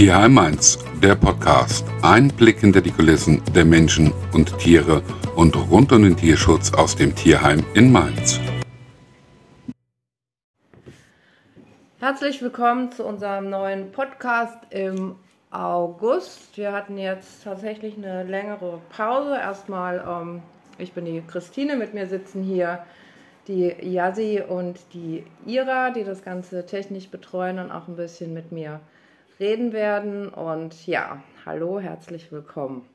Tierheim Mainz, der Podcast. Ein Blick hinter die Kulissen der Menschen und Tiere und rund um den Tierschutz aus dem Tierheim in Mainz. Herzlich willkommen zu unserem neuen Podcast im August. Wir hatten jetzt tatsächlich eine längere Pause. Erstmal, ähm, ich bin die Christine, mit mir sitzen hier die Yasi und die Ira, die das Ganze technisch betreuen und auch ein bisschen mit mir reden werden. Und ja, hallo, herzlich willkommen.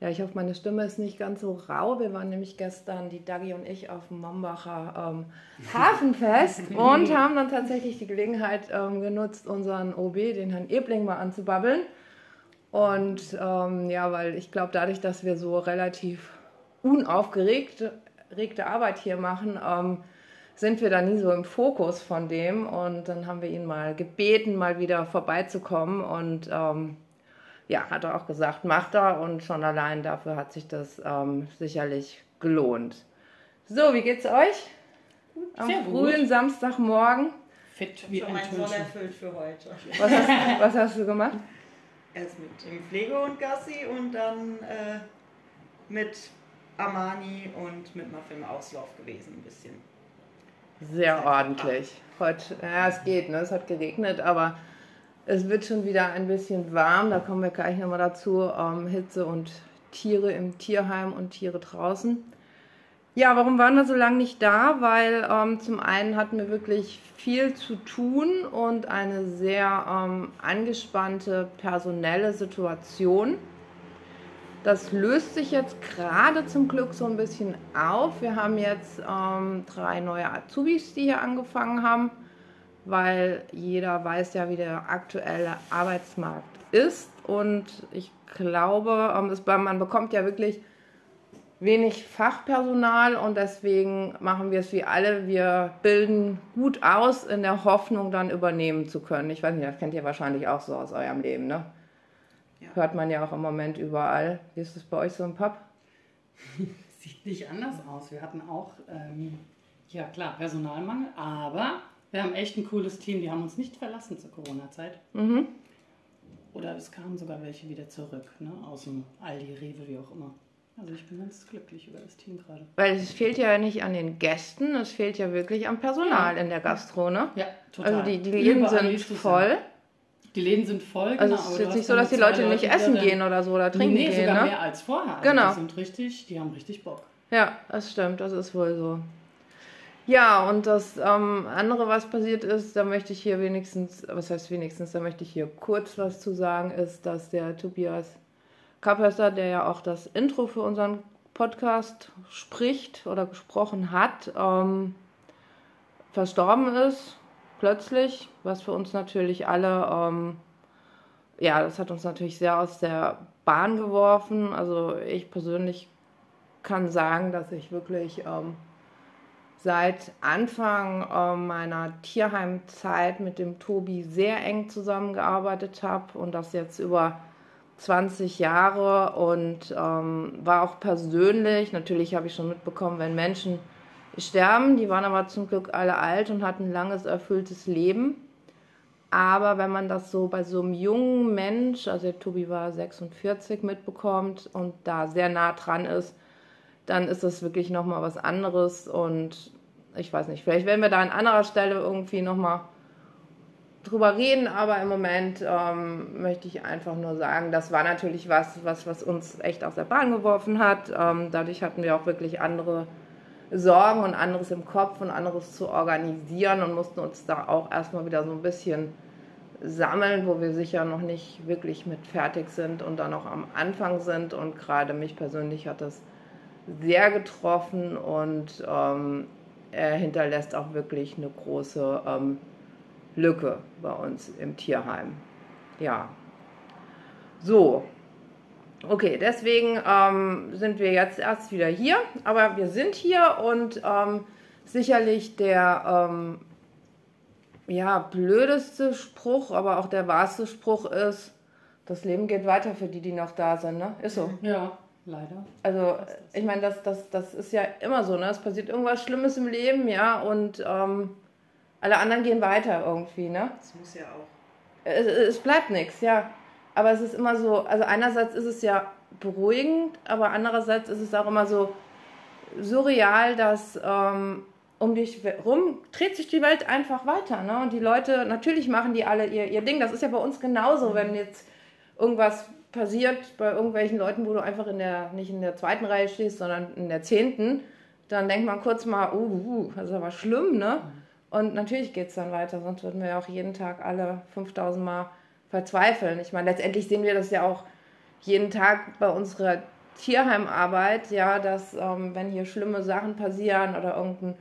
Ja, ich hoffe, meine Stimme ist nicht ganz so rau. Wir waren nämlich gestern, die Dagi und ich, auf dem Mombacher ähm, Hafenfest und haben dann tatsächlich die Gelegenheit ähm, genutzt, unseren OB, den Herrn Ebling, mal anzubabbeln. Und ähm, ja, weil ich glaube, dadurch, dass wir so relativ unaufgeregte regte Arbeit hier machen, ähm, sind wir da nie so im Fokus von dem. Und dann haben wir ihn mal gebeten, mal wieder vorbeizukommen. Und ähm, ja, hat er auch gesagt, macht er. Und schon allein dafür hat sich das ähm, sicherlich gelohnt. So, wie geht's euch? Gut, Am frühen gut. Samstagmorgen. Fit wie ein Soll erfüllt für heute. Was hast, was hast, du gemacht? Erst mit dem Pflegehund Gassi und dann äh, mit Armani und mit Muffin im Auslauf gewesen ein bisschen. Sehr ordentlich. Heute, ja, es geht, ne? es hat geregnet, aber es wird schon wieder ein bisschen warm. Da kommen wir gleich nochmal dazu. Ähm, Hitze und Tiere im Tierheim und Tiere draußen. Ja, warum waren wir so lange nicht da? Weil ähm, zum einen hatten wir wirklich viel zu tun und eine sehr ähm, angespannte personelle Situation. Das löst sich jetzt gerade zum Glück so ein bisschen auf. Wir haben jetzt ähm, drei neue Azubis, die hier angefangen haben, weil jeder weiß ja, wie der aktuelle Arbeitsmarkt ist. Und ich glaube, ähm, es, man bekommt ja wirklich wenig Fachpersonal und deswegen machen wir es wie alle. Wir bilden gut aus in der Hoffnung, dann übernehmen zu können. Ich weiß nicht, das kennt ihr wahrscheinlich auch so aus eurem Leben, ne? Ja. Hört man ja auch im Moment überall. Wie ist es bei euch so im Pub? Sieht nicht anders aus. Wir hatten auch, ähm, ja klar, Personalmangel, aber wir haben echt ein cooles Team. Die haben uns nicht verlassen zur Corona-Zeit. Mhm. Oder es kamen sogar welche wieder zurück, ne? aus dem Aldi, Rewe, wie auch immer. Also ich bin ganz glücklich über das Team gerade. Weil es fehlt ja nicht an den Gästen, es fehlt ja wirklich am Personal ja. in der Gastro, ne? Ja, total. Also die, die Läden sind voll. Die Läden sind voll. Also genau, es ist jetzt nicht so, dass die Leute nicht essen gehen oder so oder trinken nee, nee, gehen. sogar ne? mehr als vorher. Also genau. Die sind richtig, die haben richtig Bock. Ja, das stimmt, das ist wohl so. Ja, und das ähm, andere, was passiert ist, da möchte ich hier wenigstens, was heißt wenigstens, da möchte ich hier kurz was zu sagen, ist, dass der Tobias Kapöster, der ja auch das Intro für unseren Podcast spricht oder gesprochen hat, ähm, verstorben ist plötzlich, was für uns natürlich alle, ähm, ja, das hat uns natürlich sehr aus der Bahn geworfen. Also ich persönlich kann sagen, dass ich wirklich ähm, seit Anfang äh, meiner Tierheimzeit mit dem Tobi sehr eng zusammengearbeitet habe und das jetzt über 20 Jahre und ähm, war auch persönlich, natürlich habe ich schon mitbekommen, wenn Menschen sterben. Die waren aber zum Glück alle alt und hatten ein langes, erfülltes Leben. Aber wenn man das so bei so einem jungen Mensch, also der Tobi war 46, mitbekommt und da sehr nah dran ist, dann ist das wirklich nochmal was anderes. Und ich weiß nicht, vielleicht werden wir da an anderer Stelle irgendwie nochmal drüber reden, aber im Moment ähm, möchte ich einfach nur sagen, das war natürlich was, was, was uns echt aus der Bahn geworfen hat. Ähm, dadurch hatten wir auch wirklich andere Sorgen und anderes im Kopf und anderes zu organisieren und mussten uns da auch erstmal wieder so ein bisschen sammeln, wo wir sicher noch nicht wirklich mit fertig sind und dann noch am Anfang sind. Und gerade mich persönlich hat das sehr getroffen und ähm, er hinterlässt auch wirklich eine große ähm, Lücke bei uns im Tierheim. Ja. So, Okay, deswegen ähm, sind wir jetzt erst wieder hier, aber wir sind hier und ähm, sicherlich der ähm, ja, blödeste Spruch, aber auch der wahrste Spruch ist, das Leben geht weiter für die, die noch da sind, ne? Ist so. Ja, leider. Also, ich meine, das, das, das ist ja immer so, ne? Es passiert irgendwas Schlimmes im Leben, ja, und ähm, alle anderen gehen weiter irgendwie, ne? Das muss ja auch es, es bleibt nichts, ja. Aber es ist immer so, also einerseits ist es ja beruhigend, aber andererseits ist es auch immer so surreal, dass ähm, um dich rum dreht sich die Welt einfach weiter. Ne? Und die Leute, natürlich machen die alle ihr, ihr Ding. Das ist ja bei uns genauso, wenn jetzt irgendwas passiert bei irgendwelchen Leuten, wo du einfach in der, nicht in der zweiten Reihe stehst, sondern in der zehnten, dann denkt man kurz mal, uh, uh das ist aber schlimm, ne? Und natürlich geht es dann weiter, sonst würden wir ja auch jeden Tag alle 5000 Mal verzweifeln. Ich meine, letztendlich sehen wir das ja auch jeden Tag bei unserer Tierheimarbeit, ja, dass ähm, wenn hier schlimme Sachen passieren oder irgendein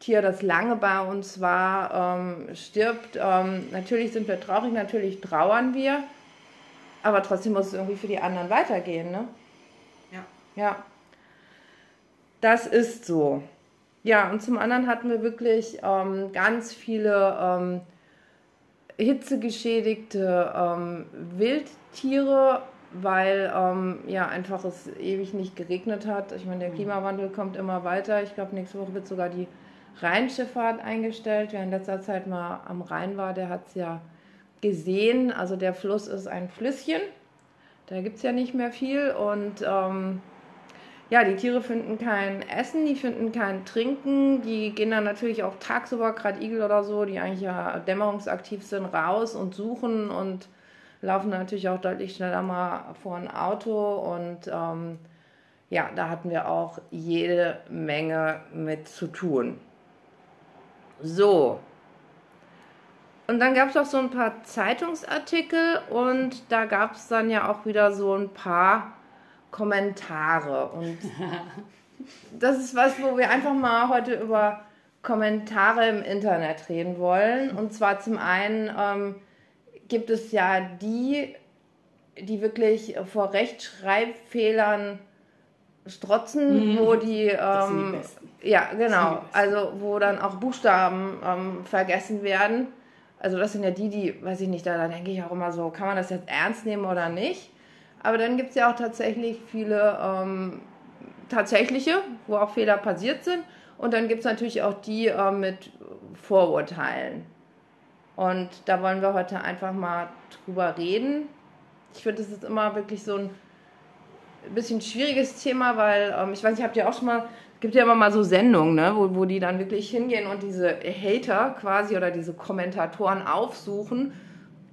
Tier, das lange bei uns war, ähm, stirbt, ähm, natürlich sind wir traurig, natürlich trauern wir, aber trotzdem muss es irgendwie für die anderen weitergehen, ne? Ja. Ja. Das ist so. Ja, und zum anderen hatten wir wirklich ähm, ganz viele ähm, hitzegeschädigte ähm, Wildtiere, weil ähm, ja einfach es ewig nicht geregnet hat. Ich meine, der mhm. Klimawandel kommt immer weiter. Ich glaube, nächste Woche wird sogar die Rheinschifffahrt eingestellt. Wer in letzter Zeit mal am Rhein war, der hat es ja gesehen. Also der Fluss ist ein Flüsschen. Da gibt es ja nicht mehr viel und ähm, ja, die Tiere finden kein Essen, die finden kein Trinken, die gehen dann natürlich auch tagsüber, gerade Igel oder so, die eigentlich ja dämmerungsaktiv sind, raus und suchen und laufen natürlich auch deutlich schneller mal vor ein Auto und ähm, ja, da hatten wir auch jede Menge mit zu tun. So. Und dann gab es auch so ein paar Zeitungsartikel und da gab es dann ja auch wieder so ein paar Kommentare. Und das ist was, wo wir einfach mal heute über Kommentare im Internet reden wollen. Und zwar zum einen ähm, gibt es ja die, die wirklich vor Rechtschreibfehlern strotzen, mhm. wo die, ähm, die ja genau, die also wo dann auch Buchstaben ähm, vergessen werden. Also das sind ja die, die, weiß ich nicht, da, da denke ich auch immer so, kann man das jetzt ernst nehmen oder nicht? Aber dann gibt es ja auch tatsächlich viele ähm, tatsächliche, wo auch Fehler passiert sind. Und dann gibt es natürlich auch die äh, mit Vorurteilen. Und da wollen wir heute einfach mal drüber reden. Ich finde, das ist immer wirklich so ein bisschen schwieriges Thema, weil ähm, ich weiß nicht, habt ihr auch schon mal, es gibt ja immer mal so Sendungen, ne, wo, wo die dann wirklich hingehen und diese Hater quasi oder diese Kommentatoren aufsuchen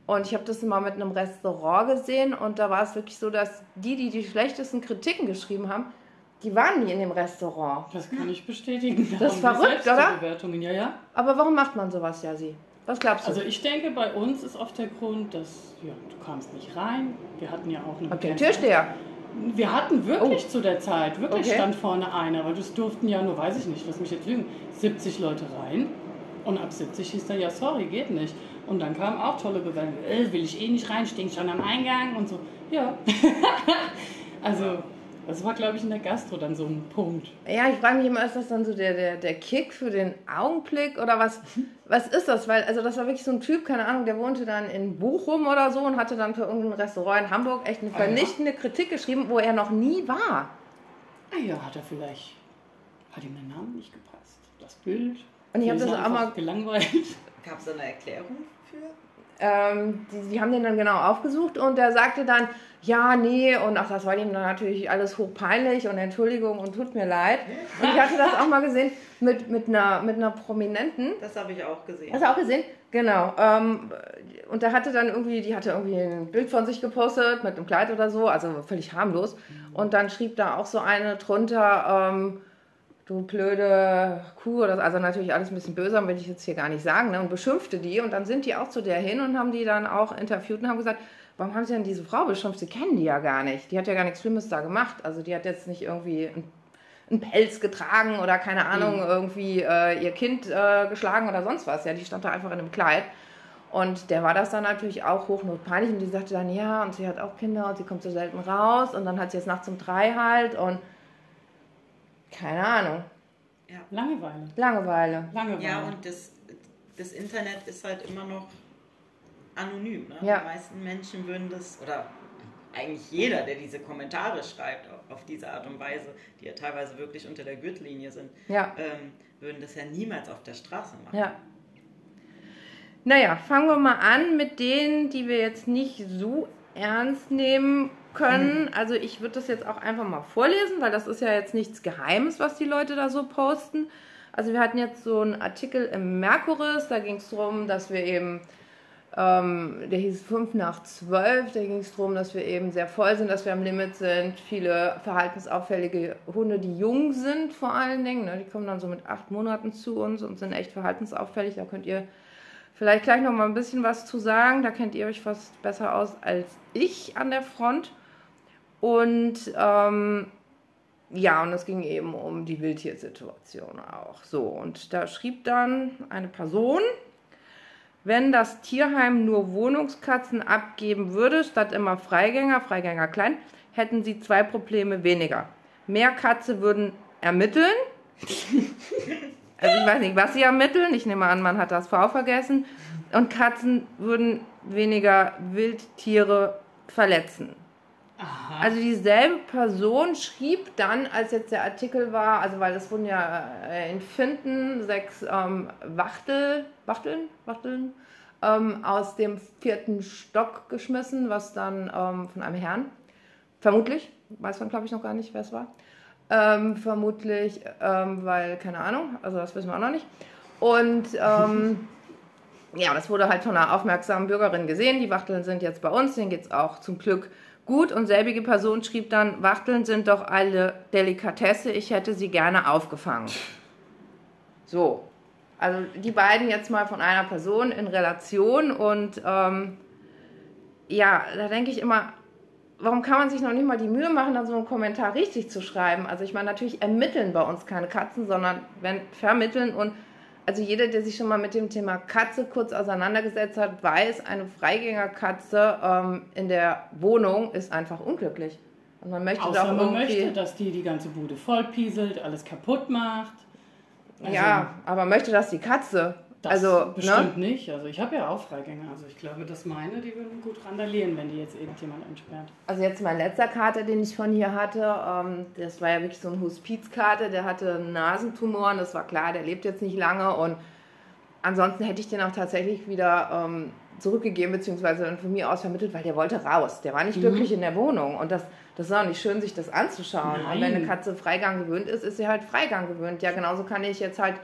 und ich habe das mal mit einem Restaurant gesehen und da war es wirklich so, dass die, die die schlechtesten Kritiken geschrieben haben, die waren nie in dem Restaurant. Das kann ich bestätigen. Da das ist verrückt, oder? Bewertungen. Ja, ja. Aber warum macht man sowas, Jasi? Was glaubst du? Also ich denke, bei uns ist oft der Grund, dass ja, du kamst nicht rein. Wir hatten ja auch eine ihr Türsteher? Wir hatten wirklich oh. zu der Zeit, wirklich okay. stand vorne einer, weil das durften ja nur, weiß ich nicht, lass mich jetzt lügen, 70 Leute rein. Und ab 70 hieß dann, ja, sorry, geht nicht. Und dann kamen auch tolle Bewertungen. Äh, will ich eh nicht rein, stinkt schon am Eingang und so. Ja. also, das war, glaube ich, in der Gastro dann so ein Punkt. Ja, ich frage mich immer, ist das dann so der, der, der Kick für den Augenblick oder was, was ist das? Weil, also das war wirklich so ein Typ, keine Ahnung, der wohnte dann in Bochum oder so und hatte dann für irgendein Restaurant in Hamburg echt eine vernichtende ah, ja. Kritik geschrieben, wo er noch nie war. Ah ja, hat er vielleicht, hat ihm der Name nicht gepasst, das Bild. Und ich habe das auch mal gelangweilt. Gab es eine Erklärung für? Ähm, die, die, haben den dann genau aufgesucht und der sagte dann, ja, nee, und ach, das war ihm dann natürlich alles hochpeinlich und Entschuldigung und tut mir leid. Und ich hatte das auch mal gesehen mit, mit, einer, mit einer Prominenten. Das habe ich auch gesehen. Hast du auch gesehen? Genau. Ähm, und da hatte dann irgendwie, die hatte irgendwie ein Bild von sich gepostet mit einem Kleid oder so, also völlig harmlos. Und dann schrieb da auch so eine drunter, ähm, du blöde Kuh, das also natürlich alles ein bisschen böser, will ich jetzt hier gar nicht sagen, ne, und beschimpfte die und dann sind die auch zu der hin und haben die dann auch interviewt und haben gesagt, warum haben sie denn diese Frau beschimpft? Sie kennen die ja gar nicht. Die hat ja gar nichts Schlimmes da gemacht. Also die hat jetzt nicht irgendwie einen Pelz getragen oder keine Ahnung, mhm. irgendwie äh, ihr Kind äh, geschlagen oder sonst was. Ja, die stand da einfach in einem Kleid. Und der war das dann natürlich auch hochnotpeinlich und die sagte dann, ja, und sie hat auch Kinder und sie kommt so selten raus und dann hat sie jetzt nachts um drei halt und keine Ahnung. Ja. Langeweile. Langeweile. Langeweile. Ja, und das, das Internet ist halt immer noch anonym. Ne? Ja. Die meisten Menschen würden das, oder eigentlich jeder, der diese Kommentare schreibt, auf diese Art und Weise, die ja teilweise wirklich unter der Gürtellinie sind, ja. ähm, würden das ja niemals auf der Straße machen. Ja. Naja, fangen wir mal an mit denen, die wir jetzt nicht so ernst nehmen können. Also ich würde das jetzt auch einfach mal vorlesen, weil das ist ja jetzt nichts Geheimes, was die Leute da so posten. Also wir hatten jetzt so einen Artikel im Merkuris, da ging es darum, dass wir eben, ähm, der hieß 5 nach 12, da ging es darum, dass wir eben sehr voll sind, dass wir am Limit sind. Viele verhaltensauffällige Hunde, die jung sind vor allen Dingen, ne, die kommen dann so mit acht Monaten zu uns und sind echt verhaltensauffällig. Da könnt ihr vielleicht gleich noch mal ein bisschen was zu sagen. Da kennt ihr euch fast besser aus als ich an der Front. Und ähm, ja, und es ging eben um die Wildtiersituation auch. So, und da schrieb dann eine Person, wenn das Tierheim nur Wohnungskatzen abgeben würde, statt immer Freigänger, Freigänger klein, hätten sie zwei Probleme weniger. Mehr Katze würden ermitteln. also ich weiß nicht, was sie ermitteln. Ich nehme an, man hat das V vergessen. Und Katzen würden weniger Wildtiere verletzen. Aha. Also dieselbe Person schrieb dann, als jetzt der Artikel war, also weil es wurden ja äh, in Finden sechs ähm, Wachtel, Wachteln, Wachteln ähm, aus dem vierten Stock geschmissen, was dann ähm, von einem Herrn, vermutlich, weiß man glaube ich noch gar nicht, wer es war, ähm, vermutlich, ähm, weil, keine Ahnung, also das wissen wir auch noch nicht. Und ähm, ja, das wurde halt von einer aufmerksamen Bürgerin gesehen. Die Wachteln sind jetzt bei uns, denen geht es auch zum Glück gut. Und selbige Person schrieb dann, Wachteln sind doch alle Delikatesse, ich hätte sie gerne aufgefangen. So, also die beiden jetzt mal von einer Person in Relation und ähm, ja, da denke ich immer, warum kann man sich noch nicht mal die Mühe machen, dann so einen Kommentar richtig zu schreiben? Also ich meine, natürlich ermitteln bei uns keine Katzen, sondern wenn vermitteln und also jeder, der sich schon mal mit dem Thema Katze kurz auseinandergesetzt hat, weiß, eine Freigängerkatze ähm, in der Wohnung ist einfach unglücklich. Und man möchte Außer doch man möchte, dass die die ganze Bude vollpieselt, alles kaputt macht. Also, ja, aber möchte das die Katze? Das also, ne? bestimmt ne? nicht. Also ich habe ja auch Freigänger. Also ich glaube, dass meine, die würden gut randalieren, wenn die jetzt irgendjemand entsperrt. Also jetzt mein letzter Kater, den ich von hier hatte, ähm, das war ja wirklich so ein Hospizkater, der hatte Nasentumoren, das war klar, der lebt jetzt nicht lange und ansonsten hätte ich den auch tatsächlich wieder ähm, zurückgegeben, beziehungsweise dann von mir aus vermittelt, weil der wollte raus. Der war nicht mhm. glücklich in der Wohnung und das, das ist auch nicht schön, sich das anzuschauen. Nein. Und wenn eine Katze Freigang gewöhnt ist, ist sie halt Freigang gewöhnt. Ja, genauso kann ich jetzt halt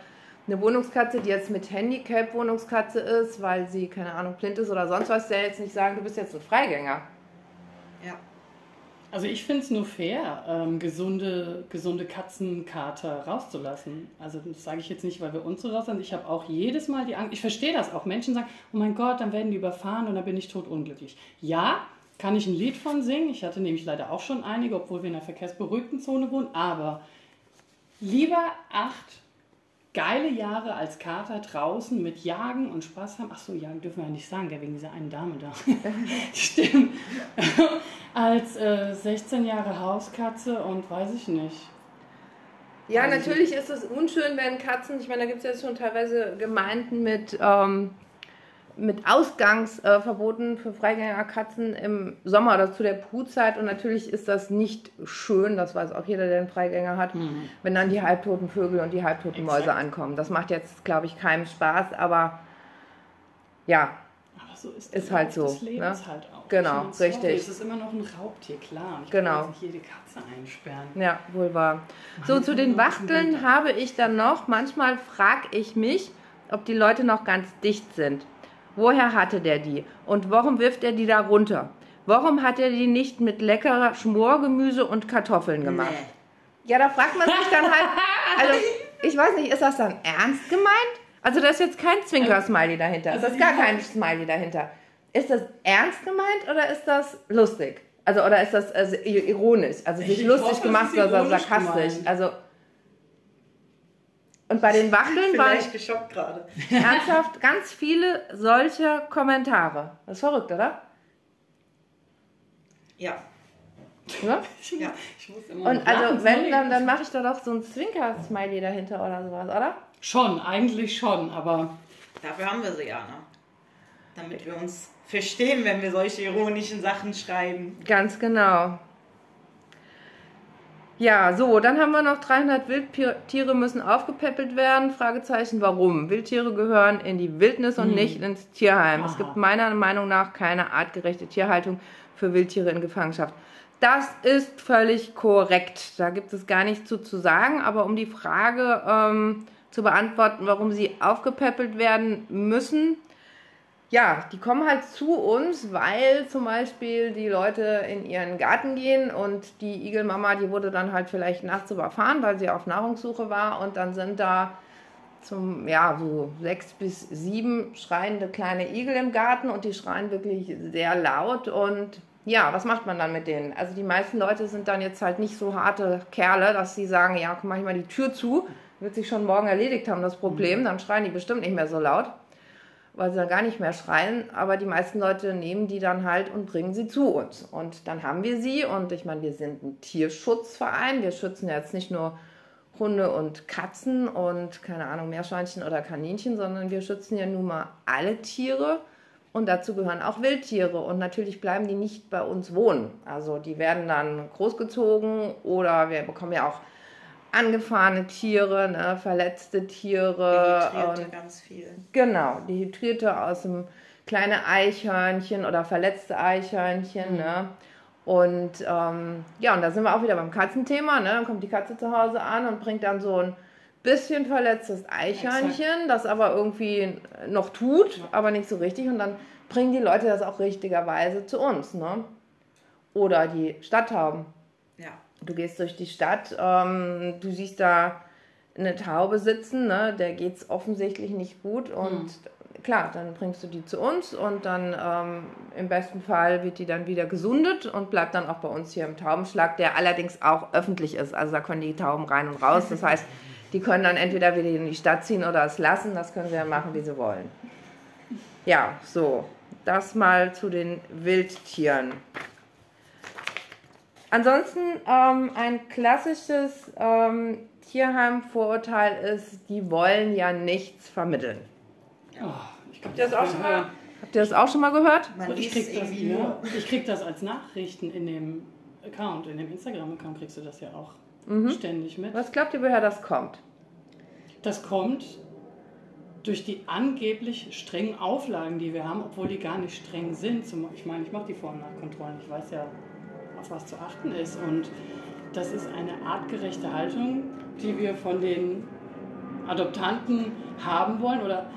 eine Wohnungskatze, die jetzt mit Handicap Wohnungskatze ist, weil sie, keine Ahnung, blind ist oder sonst was, der jetzt nicht sagen, du bist jetzt ein Freigänger. Ja. Also ich finde es nur fair, ähm, gesunde, gesunde Katzenkater rauszulassen. Also das sage ich jetzt nicht, weil wir uns so raus sind. Ich habe auch jedes Mal die Angst, ich verstehe das auch. Menschen sagen, oh mein Gott, dann werden die überfahren und dann bin ich totunglücklich. Ja, kann ich ein Lied von singen. Ich hatte nämlich leider auch schon einige, obwohl wir in einer verkehrsberuhigten Zone wohnen. Aber lieber acht geile Jahre als Kater draußen mit Jagen und Spaß haben. Ach so, Jagen dürfen wir ja nicht sagen, wegen dieser einen Dame da. Stimmt. als äh, 16 Jahre Hauskatze und weiß ich nicht. Ja, weiß natürlich ist es unschön, wenn Katzen, ich meine, da gibt es ja schon teilweise Gemeinden mit ähm, mit Ausgangsverboten für Freigängerkatzen im Sommer oder zu der Brutzeit. Und natürlich ist das nicht schön, das weiß auch jeder, der einen Freigänger hat, mhm. wenn dann die halbtoten Vögel und die halbtoten Exakt. Mäuse ankommen. Das macht jetzt, glaube ich, keinem Spaß, aber ja. Aber so ist, ist halt so. Das Leben ne? ist halt auch. Genau, meine, richtig. Es ist immer noch ein Raubtier, klar. Ich genau. kann nicht jede Katze einsperren. Ja, wohl wahr. So, zu den Wachteln habe ich dann noch, manchmal frage ich mich, ob die Leute noch ganz dicht sind. Woher hatte der die? Und warum wirft er die da runter? Warum hat er die nicht mit leckerer Schmorgemüse und Kartoffeln gemacht? Nee. Ja, da fragt man sich dann halt, also ich weiß nicht, ist das dann ernst gemeint? Also da ist jetzt kein Zwinker-Smiley dahinter. Also, ist gar kein Smiley dahinter. Ist das ernst gemeint oder ist das lustig? Also oder ist das also, ironisch? Also nicht lustig hoffe, gemacht oder sarkastisch? Gemeint. Also und bei den Wachteln waren geschockt gerade. ernsthaft ganz viele solcher Kommentare. Das ist verrückt, oder? Ja. Ja? ja. Ich muss immer Und also wenn, dann, dann mache ich da doch so ein Zwinker-Smiley dahinter oder sowas, oder? Schon, eigentlich schon, aber... Dafür haben wir sie ja, ne? Damit wir uns verstehen, wenn wir solche ironischen Sachen schreiben. Ganz genau. Ja, so, dann haben wir noch 300 Wildtiere müssen aufgepäppelt werden. Fragezeichen, warum? Wildtiere gehören in die Wildnis und Hm. nicht ins Tierheim. Es Aha. gibt meiner Meinung nach keine artgerechte Tierhaltung für Wildtiere in Gefangenschaft. Das ist völlig korrekt. Da gibt es gar nichts zu, zu sagen. Aber um die Frage ähm, zu beantworten, warum sie aufgepäppelt werden müssen, ja, die kommen halt zu uns, weil zum Beispiel die Leute in ihren Garten gehen und die Igelmama, die wurde dann halt vielleicht nachts überfahren, weil sie auf Nahrungssuche war. Und dann sind da zum, ja, so sechs bis sieben schreiende kleine Igel im Garten und die schreien wirklich sehr laut. Und ja, was macht man dann mit denen? Also die meisten Leute sind dann jetzt halt nicht so harte Kerle, dass sie sagen, ja, mach ich mal die Tür zu, wird sich schon morgen erledigt haben, das Problem, dann schreien die bestimmt nicht mehr so laut weil sie dann gar nicht mehr schreien, aber die meisten Leute nehmen die dann halt und bringen sie zu uns. Und dann haben wir sie. Und ich meine, wir sind ein Tierschutzverein, wir schützen jetzt nicht nur Hunde und Katzen und keine Ahnung, Meerschweinchen oder Kaninchen, sondern wir schützen ja nun mal alle Tiere. Und dazu gehören auch Wildtiere. Und natürlich bleiben die nicht bei uns wohnen. Also die werden dann großgezogen oder wir bekommen ja auch angefahrene Tiere, ne, verletzte Tiere Dehydrierte und ganz viel. Genau, dehydrierte aus dem kleine Eichhörnchen oder verletzte Eichhörnchen, ne? Und ähm, ja, und da sind wir auch wieder beim Katzenthema, ne? Dann kommt die Katze zu Hause an und bringt dann so ein bisschen verletztes Eichhörnchen, das aber irgendwie noch tut, aber nicht so richtig. Und dann bringen die Leute das auch richtigerweise zu uns, ne? Oder die Stadttauben. Ja. Du gehst durch die Stadt, ähm, du siehst da eine Taube sitzen, ne? der geht es offensichtlich nicht gut und klar, dann bringst du die zu uns und dann ähm, im besten Fall wird die dann wieder gesundet und bleibt dann auch bei uns hier im Taubenschlag, der allerdings auch öffentlich ist. Also da können die Tauben rein und raus. Das heißt, die können dann entweder wieder in die Stadt ziehen oder es lassen. Das können sie dann machen, wie sie wollen. Ja, so. Das mal zu den Wildtieren. Ansonsten ähm, ein klassisches ähm, Tierheim-Vorurteil ist, die wollen ja nichts vermitteln. Oh, ich glaub, Habt ihr das auch schon mal, habt ihr das auch schon mal gehört? Man ich krieg, das, ja, nur. ich krieg das als Nachrichten in dem Account, in dem Instagram-Account kriegst du das ja auch Mhm. ständig mit. Was glaubt ihr, woher das kommt? Das kommt durch die angeblich strengen Auflagen, die wir haben, obwohl die gar nicht streng sind. Ich meine, ich mache die Vor- und Nachkontrollen, ich weiß ja, auf was zu achten ist. Und das ist eine artgerechte Haltung, die wir von den Adoptanten haben wollen. Oder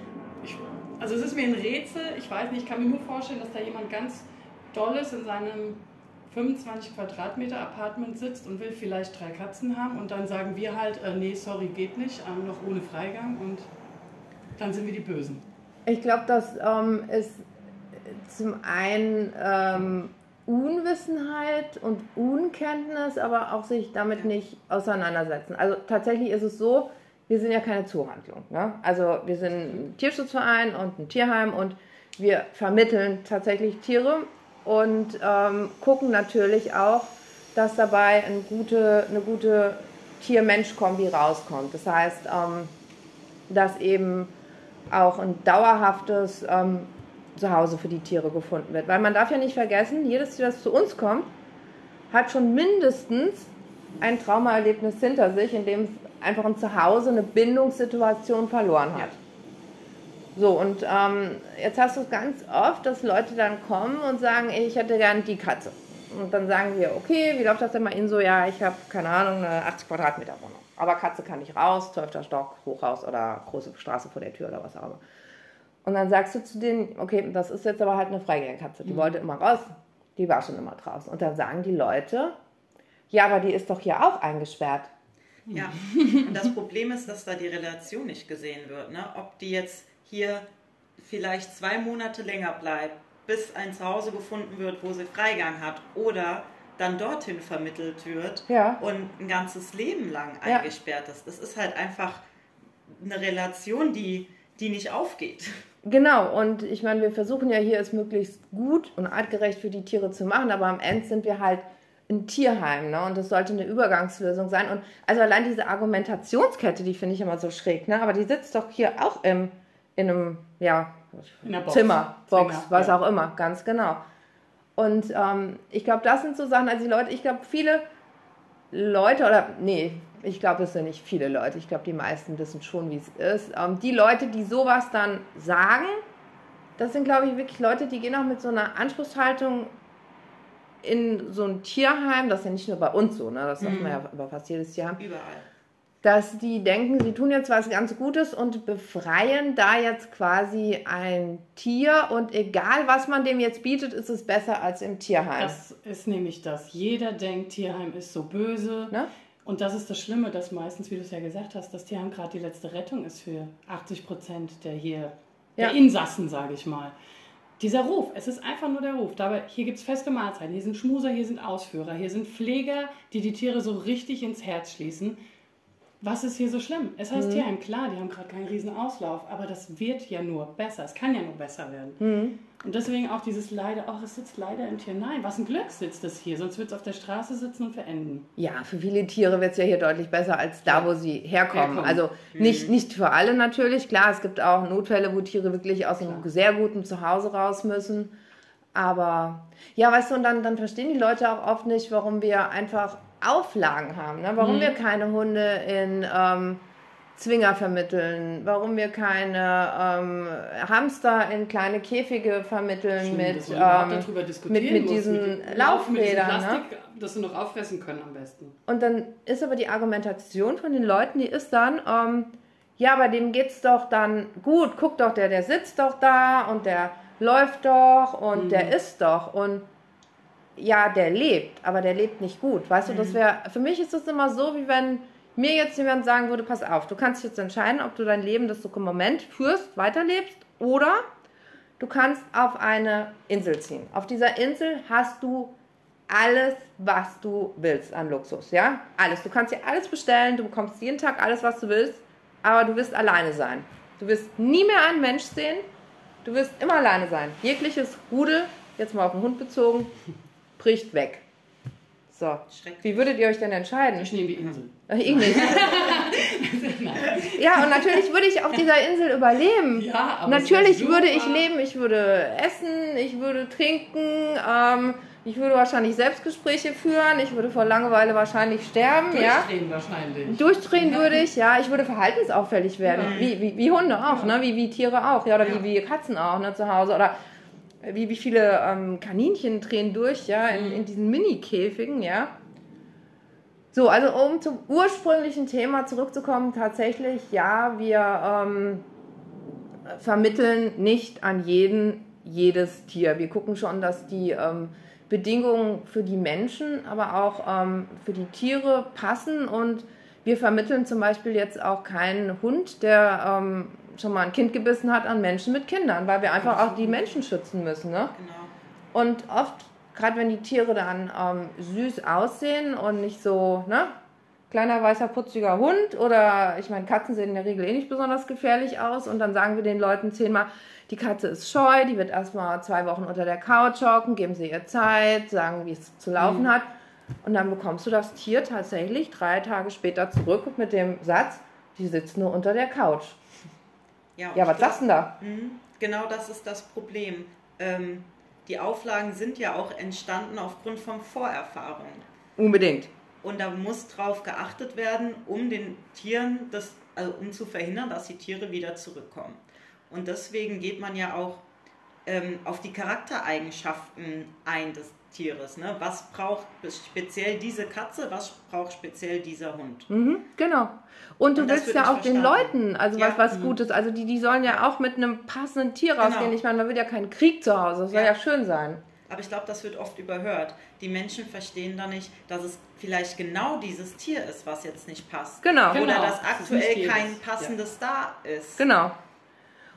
ich, also es ist mir ein Rätsel, ich weiß nicht, ich kann mir nur vorstellen, dass da jemand ganz Dolles in seinem 25 Quadratmeter Apartment sitzt und will vielleicht drei Katzen haben und dann sagen wir halt, äh, nee, sorry, geht nicht, äh, noch ohne Freigang und dann sind wir die Bösen. Ich glaube, das ähm, ist zum einen ähm, Unwissenheit und Unkenntnis, aber auch sich damit nicht auseinandersetzen. Also tatsächlich ist es so, wir sind ja keine Zuhandlung. Ne? Also wir sind ein Tierschutzverein und ein Tierheim und wir vermitteln tatsächlich Tiere und ähm, gucken natürlich auch, dass dabei eine gute, eine gute Tier-Mensch-Kombi rauskommt. Das heißt, ähm, dass eben auch ein dauerhaftes ähm, Zuhause für die Tiere gefunden wird. Weil man darf ja nicht vergessen, jedes Tier, das zu uns kommt, hat schon mindestens ein Traumaerlebnis hinter sich, in dem es einfach ein Zuhause, eine Bindungssituation verloren hat. So, und ähm, jetzt hast du es ganz oft, dass Leute dann kommen und sagen, ich hätte gern die Katze. Und dann sagen wir, okay, wie läuft das denn mal in so? Ja, ich habe, keine Ahnung, eine 80 Quadratmeter Wohnung. Aber Katze kann nicht raus, 12. Stock, Hochhaus oder große Straße vor der Tür oder was auch immer. Und dann sagst du zu denen, okay, das ist jetzt aber halt eine Freigängerkatze. Die wollte immer raus, die war schon immer draußen. Und dann sagen die Leute, ja, aber die ist doch hier auch eingesperrt. Ja, und das Problem ist, dass da die Relation nicht gesehen wird. Ne? Ob die jetzt hier vielleicht zwei Monate länger bleibt, bis ein Zuhause gefunden wird, wo sie Freigang hat, oder dann dorthin vermittelt wird Ja. und ein ganzes Leben lang Ja. eingesperrt ist. Das ist halt einfach eine Relation, die, die nicht aufgeht. Genau, und ich meine, wir versuchen ja hier es möglichst gut und artgerecht für die Tiere zu machen, aber am Ende sind wir halt ein Tierheim, ne? Und das sollte eine Übergangslösung sein. Und also allein diese Argumentationskette, die finde ich immer so schräg, ne? Aber die sitzt doch hier auch im, in einem, ja, In Box. Zimmer, Box, Zimmer, was ja. auch immer, ganz genau. Und ähm, ich glaube, das sind so Sachen, also die Leute, ich glaube, viele Leute, oder nee, ich glaube, es sind nicht viele Leute, ich glaube, die meisten wissen schon, wie es ist. Ähm, die Leute, die sowas dann sagen, das sind, glaube ich, wirklich Leute, die gehen auch mit so einer Anspruchshaltung in so ein Tierheim, das ist ja nicht nur bei uns so, ne? das darf man ja über fast jedes Tierheim, Überall. dass die denken, sie tun jetzt was ganz Gutes und befreien da jetzt quasi ein Tier und egal was man dem jetzt bietet, ist es besser als im Tierheim. Das ist nämlich das. Jeder denkt, Tierheim ist so böse. Ne? Und das ist das Schlimme, dass meistens, wie du es ja gesagt hast, das Tierheim gerade die letzte Rettung ist für 80 Prozent der hier, Ja. der Insassen, sage ich mal. Dieser Ruf, es ist einfach nur der Ruf. Dabei, hier gibt es feste Mahlzeiten, hier sind Schmuser, hier sind Ausführer, hier sind Pfleger, die die Tiere so richtig ins Herz schließen. Was ist hier so schlimm? Es heißt Tierheim, klar, die haben gerade keinen riesen Auslauf, aber das wird ja nur besser. Es kann ja nur besser werden. Und deswegen auch dieses leider, ach, es sitzt leider im Tier. Nein, was ein Glück sitzt es hier, sonst wird es auf der Straße sitzen und verenden. Ja, für viele Tiere wird es ja hier deutlich besser als da, wo sie herkommen. Herkommen. Also nicht, nicht für alle natürlich. Klar, es gibt auch Notfälle, wo Tiere wirklich aus einem sehr guten Zuhause raus müssen. Aber ja, weißt du, und dann, dann verstehen die Leute auch oft nicht, warum wir einfach Auflagen haben. Ne? Warum wir keine Hunde in ähm, Zwinger vermitteln, warum wir keine ähm, Hamster in kleine Käfige vermitteln mit, dass man überhaupt ähm, mit, mit diesen mit Laufrädern. Ne? Plastik, das sie noch auffressen können am besten. Und dann ist aber die Argumentation von den Leuten, die ist dann, ähm, ja, bei dem geht's doch dann gut, guck doch, der, der sitzt doch da und der läuft doch und der isst doch und ja, der lebt, aber der lebt nicht gut. Weißt du, das wäre, für mich ist das immer so, wie wenn mir jetzt jemand sagen würde, pass auf, du kannst jetzt entscheiden, ob du dein Leben, das du im Moment führst, weiterlebst oder du kannst auf eine Insel ziehen. Auf dieser Insel hast du alles, was du willst an Luxus, ja? Alles. Du kannst dir alles bestellen, du bekommst jeden Tag alles, was du willst, aber du wirst alleine sein. Du wirst nie mehr einen Mensch sehen, du wirst immer alleine sein. Jegliches Rudel, jetzt mal auf den Hund bezogen, bricht weg. So, wie würdet ihr euch denn entscheiden? Ich nehme die Insel. Ach, Ich nicht. ja, und natürlich würde ich auf dieser Insel überleben. Ja, aber natürlich würde ich leben, ich würde essen, ich würde trinken, ähm, ich würde wahrscheinlich Selbstgespräche führen, ich würde vor Langeweile wahrscheinlich sterben, ja. Durchdrehen wahrscheinlich. Durchdrehen würde ich, ja. Ich würde verhaltensauffällig werden. Wie, wie, wie Hunde auch, ne? Wie, wie Tiere auch, ja. Oder wie, wie Katzen auch, ne? Zu Hause. Oder wie, wie viele ähm, Kaninchen drehen durch, ja, in, in diesen Mini-Käfigen, ja. So, also um zum ursprünglichen Thema zurückzukommen, tatsächlich, ja, wir ähm, vermitteln nicht an jeden jedes Tier. Wir gucken schon, dass die ähm, Bedingungen für die Menschen, aber auch ähm, für die Tiere passen und wir vermitteln zum Beispiel jetzt auch keinen Hund, der ähm, schon mal ein Kind gebissen hat, an Menschen mit Kindern, weil wir einfach auch die Menschen schützen müssen. Ne? Genau. Und oft, gerade wenn die Tiere dann ähm, süß aussehen und nicht so, ne? Kleiner weißer putziger Hund oder ich meine, Katzen sehen in der Regel eh nicht besonders gefährlich aus und dann sagen wir den Leuten zehnmal, die Katze ist scheu, die wird erstmal zwei Wochen unter der Couch hocken, geben sie ihr Zeit, sagen, wie es zu laufen hat. Und dann bekommst du das Tier tatsächlich drei Tage später zurück mit dem Satz, die sitzt nur unter der Couch. Ja, Ja, was sagst du denn da? Mhm, Genau das ist das Problem. Ähm, die Auflagen sind ja auch entstanden aufgrund von Vorerfahrungen. Unbedingt. Und da muss drauf geachtet werden, um den Tieren das, also um zu verhindern, dass die Tiere wieder zurückkommen. Und deswegen geht man ja auch ähm, auf die Charaktereigenschaften ein des Tieres. Ne? Was braucht speziell diese Katze, was braucht speziell dieser Hund? Mhm, genau. Und du Und das willst ja auch den. Leuten, also Ja. was, was Gutes, also die, die sollen ja auch mit einem passenden Tier rausgehen. Genau. Ich meine, man will ja keinen Krieg zu Hause, das soll ja, Ja. schön sein. Aber ich glaube, das wird oft überhört. Die Menschen verstehen da nicht, dass es vielleicht genau dieses Tier ist, was jetzt nicht passt. Genau, Genau. Oder dass das ist aktuell jedes. kein passendes da ist. genau.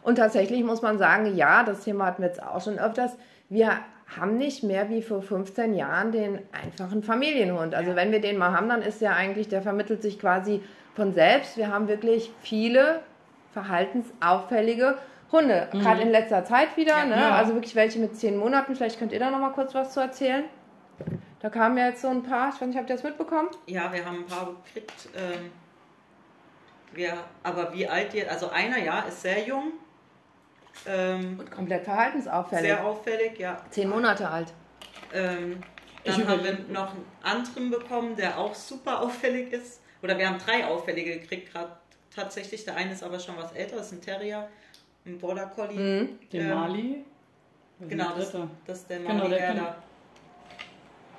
Und tatsächlich muss man sagen, ja, das Thema hatten wir jetzt auch schon öfters, wir haben nicht mehr wie vor 15 Jahren den einfachen Familienhund. Also Ja. wenn wir den mal haben, dann ist der eigentlich, der vermittelt sich quasi von selbst. Wir haben wirklich viele verhaltensauffällige Hunde, gerade in letzter Zeit wieder. Ja, ne? ja. Also wirklich welche mit zehn Monaten. Vielleicht könnt ihr da noch mal kurz was zu erzählen. Da kamen ja jetzt so ein paar, ich weiß nicht, habt ihr das mitbekommen? Ja, wir haben ein paar gekriegt. Ähm, wir, aber wie alt die, also einer ja, ist sehr jung. Ähm, Komplett verhaltensauffällig. sehr auffällig, ja. Zehn Monate alt. Ähm, Dann Ich haben wir noch einen anderen bekommen, der auch super auffällig ist. Oder wir haben drei auffällige gekriegt, gerade tatsächlich. Der eine ist aber schon was älter, das ist ein Terrier, ein Border Collie. Mhm. Den Ähm, Mali. Genau, das, Dritte. das ist der Genau, Mali der Gerda. kann-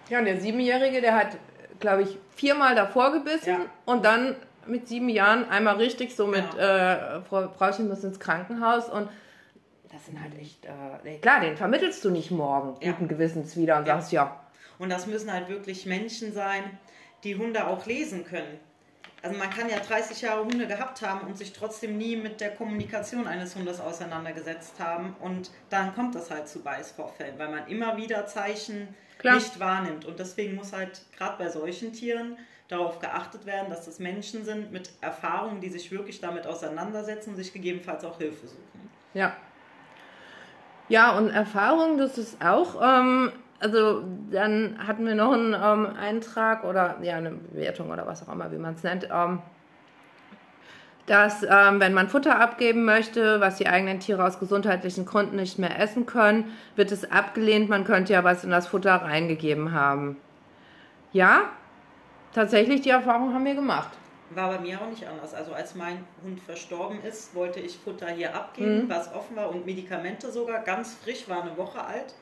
Ja, und der Siebenjährige, der hat, glaube ich, viermal davor gebissen Ja. und dann mit sieben Jahren einmal richtig so mit, Ja. äh, Frau Frauchen muss ins Krankenhaus und das sind halt echt, äh, klar, den vermittelst du nicht morgen Ja. guten Gewissens wieder und Ja. sagst, ja, Und das müssen halt wirklich Menschen sein, die Hunde auch lesen können. Also man kann ja 30 Jahre Hunde gehabt haben und sich trotzdem nie mit der Kommunikation eines Hundes auseinandergesetzt haben. Und dann kommt es halt zu Beißvorfällen, weil man immer wieder Zeichen Klar. nicht wahrnimmt. Und deswegen muss halt gerade bei solchen Tieren darauf geachtet werden, dass es Menschen sind mit Erfahrungen, die sich wirklich damit auseinandersetzen und sich gegebenenfalls auch Hilfe suchen. Ja. Ja, und Erfahrung, das ist auch, ähm, also dann hatten wir noch einen ähm, Eintrag oder ja, eine Bewertung oder was auch immer, wie man es nennt, ähm, dass ähm, wenn man Futter abgeben möchte, was die eigenen Tiere aus gesundheitlichen Gründen nicht mehr essen können, wird es abgelehnt, man könnte ja was in das Futter reingegeben haben. Ja, tatsächlich, die Erfahrung haben wir gemacht. War bei mir auch nicht anders. Also als mein Hund verstorben ist, wollte ich Futter hier abgeben, was offen war und Medikamente sogar, ganz frisch, war eine Woche alt,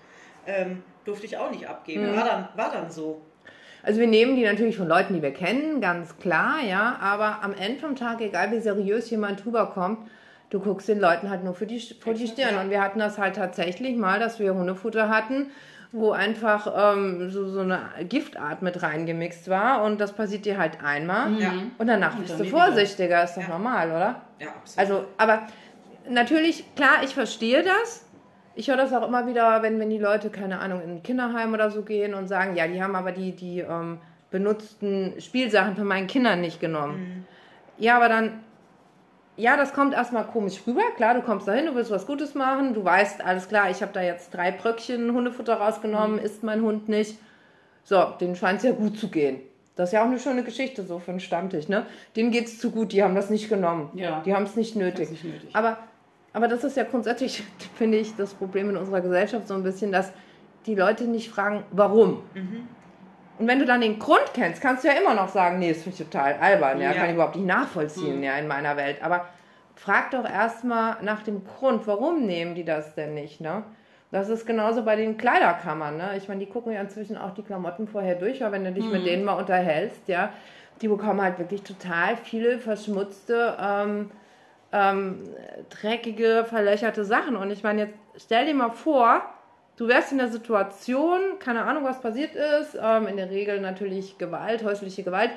ähm, durfte ich auch nicht abgeben. War, dann, war dann so. Also wir nehmen die natürlich von Leuten, die wir kennen, ganz klar, ja. Aber am Ende vom Tag, egal wie seriös jemand rüberkommt, du guckst den Leuten halt nur für die, vor die Stirn. Und wir hatten das halt tatsächlich mal, dass wir Hundefutter hatten, wo einfach ähm, so, so eine Giftart mit reingemixt war. Und das passiert dir halt einmal. Ja. Und danach bist du vorsichtiger, ist doch Ja. normal, oder? Ja, absolut. Also, aber natürlich, klar, ich verstehe das. Ich höre das auch immer wieder, wenn, wenn die Leute, keine Ahnung, in ein Kinderheim oder so gehen und sagen, ja, die haben aber die, die ähm, benutzten Spielsachen von meinen Kindern nicht genommen. Ja, aber dann, ja, das kommt erstmal komisch rüber. Klar, du kommst dahin, du willst was Gutes machen, du weißt, alles klar, ich habe da jetzt drei Bröckchen Hundefutter rausgenommen, isst mein Hund nicht. So, denen scheint es ja gut zu gehen. Das ist ja auch eine schöne Geschichte so für einen Stammtisch, ne? Denen geht es zu gut, die haben das nicht genommen. Ja. Die haben es nicht nötig. Nicht nötig. Aber, aber das ist ja grundsätzlich, finde ich, das Problem in unserer Gesellschaft so ein bisschen, dass die Leute nicht fragen, warum. Und wenn du dann den Grund kennst, kannst du ja immer noch sagen, nee, das finde ich total albern, ja, Ja. kann ich überhaupt nicht nachvollziehen, ja, in meiner Welt. Aber frag doch erstmal nach dem Grund, warum nehmen die das denn nicht, ne? Das ist genauso bei den Kleiderkammern, ne? Ich meine, die gucken ja inzwischen auch die Klamotten vorher durch, aber wenn du dich mit denen mal unterhältst, ja, die bekommen halt wirklich total viele verschmutzte, ähm, ähm, dreckige, verlöcherte Sachen. Und ich meine, jetzt stell dir mal vor, du wärst in der Situation, keine Ahnung, was passiert ist, ähm, in der Regel natürlich Gewalt, häusliche Gewalt.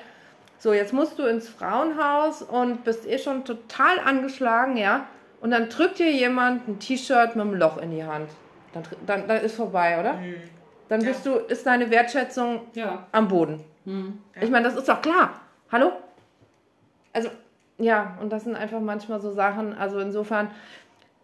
So, jetzt musst du ins Frauenhaus und bist eh schon total angeschlagen, ja. Und dann drückt dir jemand ein T-Shirt mit einem Loch in die Hand. Dann, dann, dann ist vorbei, oder? Dann bist du, ist deine Wertschätzung Ja. am Boden. Ich meine, das ist doch klar. Hallo? Also, ja, und das sind einfach manchmal so Sachen. Also insofern,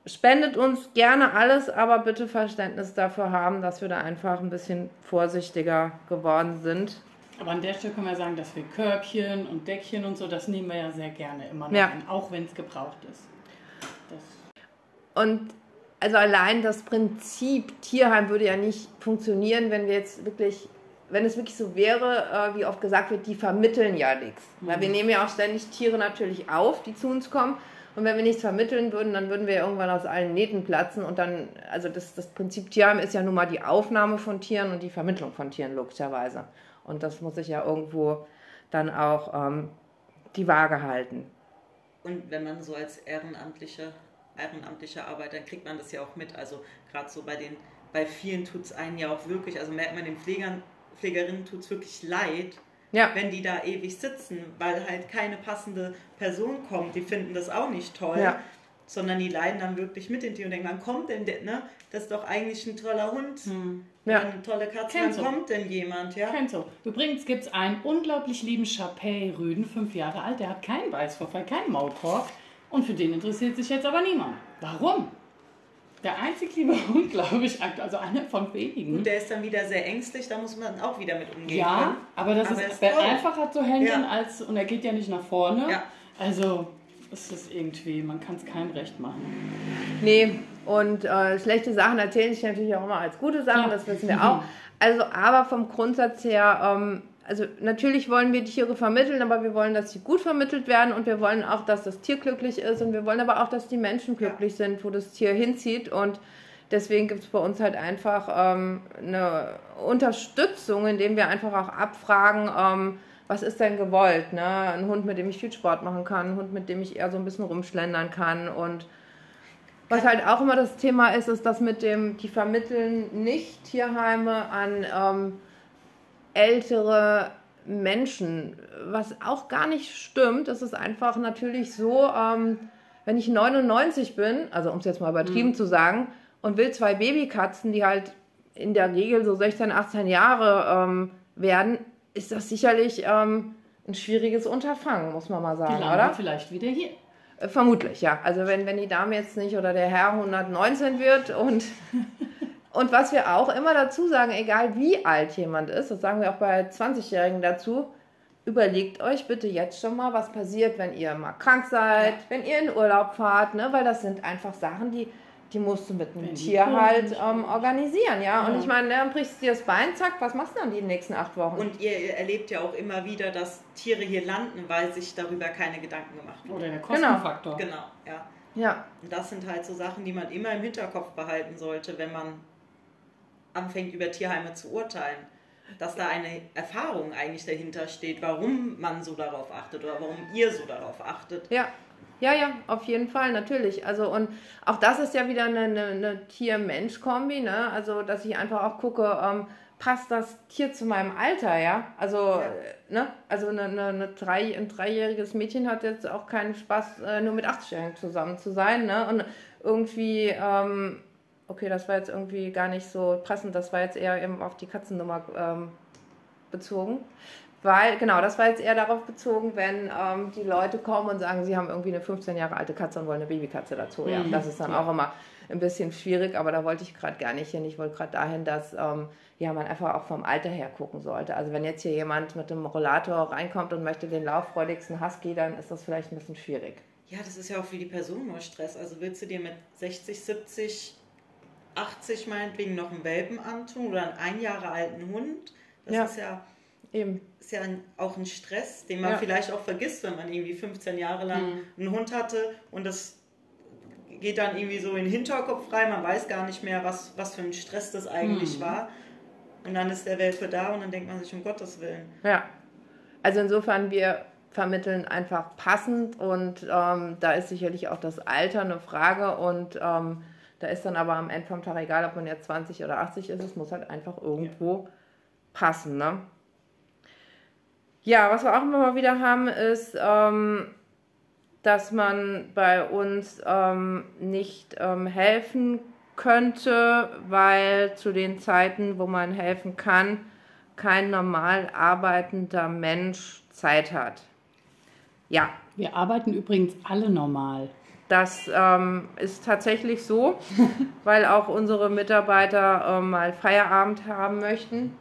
spendet uns gerne alles, aber bitte Verständnis dafür haben, dass wir da einfach ein bisschen vorsichtiger geworden sind. Aber an der Stelle können wir sagen, dass wir Körbchen und Deckchen und so, das nehmen wir ja sehr gerne immer noch Ja. ein, auch wenn es gebraucht ist. Das, Und also allein das Prinzip Tierheim würde ja nicht funktionieren, wenn wir jetzt wirklich, wenn es wirklich so wäre, äh, wie oft gesagt wird, die vermitteln ja nichts. Weil wir nehmen ja auch ständig Tiere natürlich auf, die zu uns kommen. Und wenn wir nichts vermitteln würden, dann würden wir irgendwann aus allen Nähten platzen. Und dann, also das, das Prinzip Tierheim ist ja nun mal die Aufnahme von Tieren und die Vermittlung von Tieren, logischerweise. Und das muss sich ja irgendwo dann auch ähm, die Waage halten. Und wenn man so als ehrenamtliche, ehrenamtlicher Arbeiter, dann kriegt man das ja auch mit. Also gerade so bei den, bei vielen tut es einen ja auch wirklich, also merkt man den Pflegern, Pflegerinnen tut es wirklich leid, Ja, wenn die da ewig sitzen, weil halt keine passende Person kommt. Die finden das auch nicht toll. Ja. Sondern die leiden dann wirklich mit den Tieren und denken, wann kommt denn der, ne? Das ist doch eigentlich ein toller Hund. Ja. Eine tolle Katze, wann kommt denn jemand, ja? Kennt so. Übrigens gibt es einen unglaublich lieben Chapey-Rüden, fünf Jahre alt, der hat keinen Beißvorfall, keinen Maulkorb. Und für den interessiert sich jetzt aber niemand. Warum? Der einzig liebe Hund, glaube ich, akt- also einer von wenigen. Und der ist dann wieder sehr ängstlich, da muss man auch wieder mit umgehen Ja, können. aber das Aber ist, ist einfacher zu handeln Ja. als und er geht ja nicht nach vorne. Ja. Also ist es irgendwie, man kann es keinem recht machen. Nee, Und äh, schlechte Sachen erzählen sich natürlich auch immer als gute Sachen, das wissen wir auch. Also, aber vom Grundsatz her, ähm, also natürlich wollen wir Tiere vermitteln, aber wir wollen, dass sie gut vermittelt werden und wir wollen auch, dass das Tier glücklich ist und wir wollen aber auch, dass die Menschen glücklich ja. sind, wo das Tier hinzieht und deswegen gibt es bei uns halt einfach ähm, eine Unterstützung, indem wir einfach auch abfragen, ähm, was ist denn gewollt? Ne? Ein Hund, mit dem ich viel Sport machen kann, ein Hund, mit dem ich eher so ein bisschen rumschlendern kann und was halt auch immer das Thema ist, ist, dass mit dem, die vermitteln nicht Tierheime an ähm, ältere Menschen, was auch gar nicht stimmt. Es ist einfach natürlich so, ähm, wenn ich 99 bin, also um es jetzt mal übertrieben mhm. zu sagen, und will zwei Babykatzen, die halt in der Regel so 16, 18 Jahre ähm, werden, ist das sicherlich ähm, ein schwieriges Unterfangen, muss man mal sagen, die oder? vielleicht wieder hier. Äh, vermutlich, ja. Also wenn, wenn die Dame jetzt nicht oder der Herr 119 wird und Und was wir auch immer dazu sagen, egal wie alt jemand ist, das sagen wir auch bei 20-Jährigen dazu, überlegt euch bitte jetzt schon mal, was passiert, wenn ihr mal krank seid, ja. wenn ihr in Urlaub fahrt, ne? weil das sind einfach Sachen, die, die musst du mit einem wenn Tier halt ähm, organisieren, ja? ja. Und ich meine, dann brichst du dir das Bein, zack, was machst du dann die nächsten acht Wochen? Und ihr erlebt ja auch immer wieder, dass Tiere hier landen, weil sich darüber keine Gedanken gemacht wurden. Oder der Kostenfaktor. Genau, genau ja. Ja. Und das sind halt so Sachen, die man immer im Hinterkopf behalten sollte, wenn man anfängt, über Tierheime zu urteilen. Dass da eine Erfahrung eigentlich dahinter steht, warum man so darauf achtet oder warum ihr so darauf achtet. Ja, ja, ja, auf jeden Fall, natürlich. Also und auch das ist ja wieder eine, eine, eine Tier-Mensch-Kombi, ne? Also dass ich einfach auch gucke, ähm, passt das Tier zu meinem Alter, ja? Also, ja. ne? Also eine, eine, eine drei, ein dreijähriges Mädchen hat jetzt auch keinen Spaß, äh, nur mit 80-Jährigen zusammen zu sein, ne? Und irgendwie ähm, okay, das war jetzt irgendwie gar nicht so passend, das war jetzt eher eben auf die Katzennummer ähm, bezogen. Weil, genau, das war jetzt eher darauf bezogen, wenn ähm, die Leute kommen und sagen, sie haben irgendwie eine 15 Jahre alte Katze und wollen eine Babykatze dazu. Ja, mhm. das ist dann ja. auch immer ein bisschen schwierig, aber da wollte ich gerade gar nicht hin. Ich wollte gerade dahin, dass ähm, ja, man einfach auch vom Alter her gucken sollte. Also wenn jetzt hier jemand mit einem Rollator reinkommt und möchte den lauffreudigsten Husky, dann ist das vielleicht ein bisschen schwierig. Ja, das ist ja auch für die Person nur Stress. Also willst du dir mit 60, 70 80 meinetwegen noch einen Welpen antun oder einen ein Jahre alten Hund. Das ja. ist ja Eben. Ist ja ein, auch ein Stress, den man ja. vielleicht auch vergisst, wenn man irgendwie 15 Jahre lang mhm. einen Hund hatte und das geht dann irgendwie so in den Hinterkopf rein, man weiß gar nicht mehr, was, was für ein Stress das eigentlich mhm. war. Und dann ist der Welpe da und dann denkt man sich, um Gottes Willen. Ja. Also insofern, wir vermitteln einfach passend und ähm, da ist sicherlich auch das Alter eine Frage und ähm, da ist dann aber am Ende vom Tag egal, ob man jetzt 20 oder 80 ist, es muss halt einfach irgendwo passen. Ne? Ja, was wir auch immer mal wieder haben, ist, ähm, dass man bei uns ähm, nicht ähm, helfen könnte, weil zu den Zeiten, wo man helfen kann, kein normal arbeitender Mensch Zeit hat. Ja. Wir arbeiten übrigens alle normal. Das ähm, ist tatsächlich so, weil auch unsere Mitarbeiter äh, mal Feierabend haben möchten.